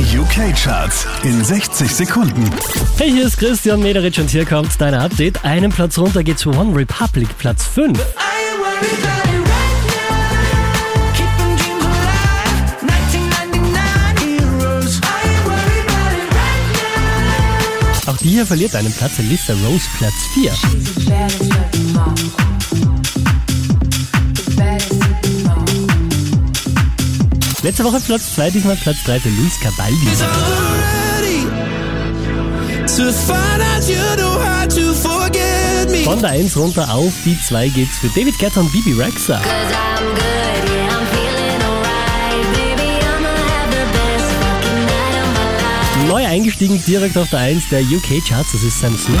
Die UK-Charts in 60 Sekunden. Hey, hier ist Christian Mederitsch und hier kommt dein Update. Einen Platz runter geht's zu One Republic, Platz 5. Auch die hier verliert einen Platz, Lisa Rose, Platz 4. Letzte Woche Platz 2, diesmal Platz 3 für Luis Cabaldi. Von der 1 runter auf die 2 geht's für David Guetta und Bibi Rexa. Neu eingestiegen direkt auf der 1 der UK Charts, das ist Sam Smith.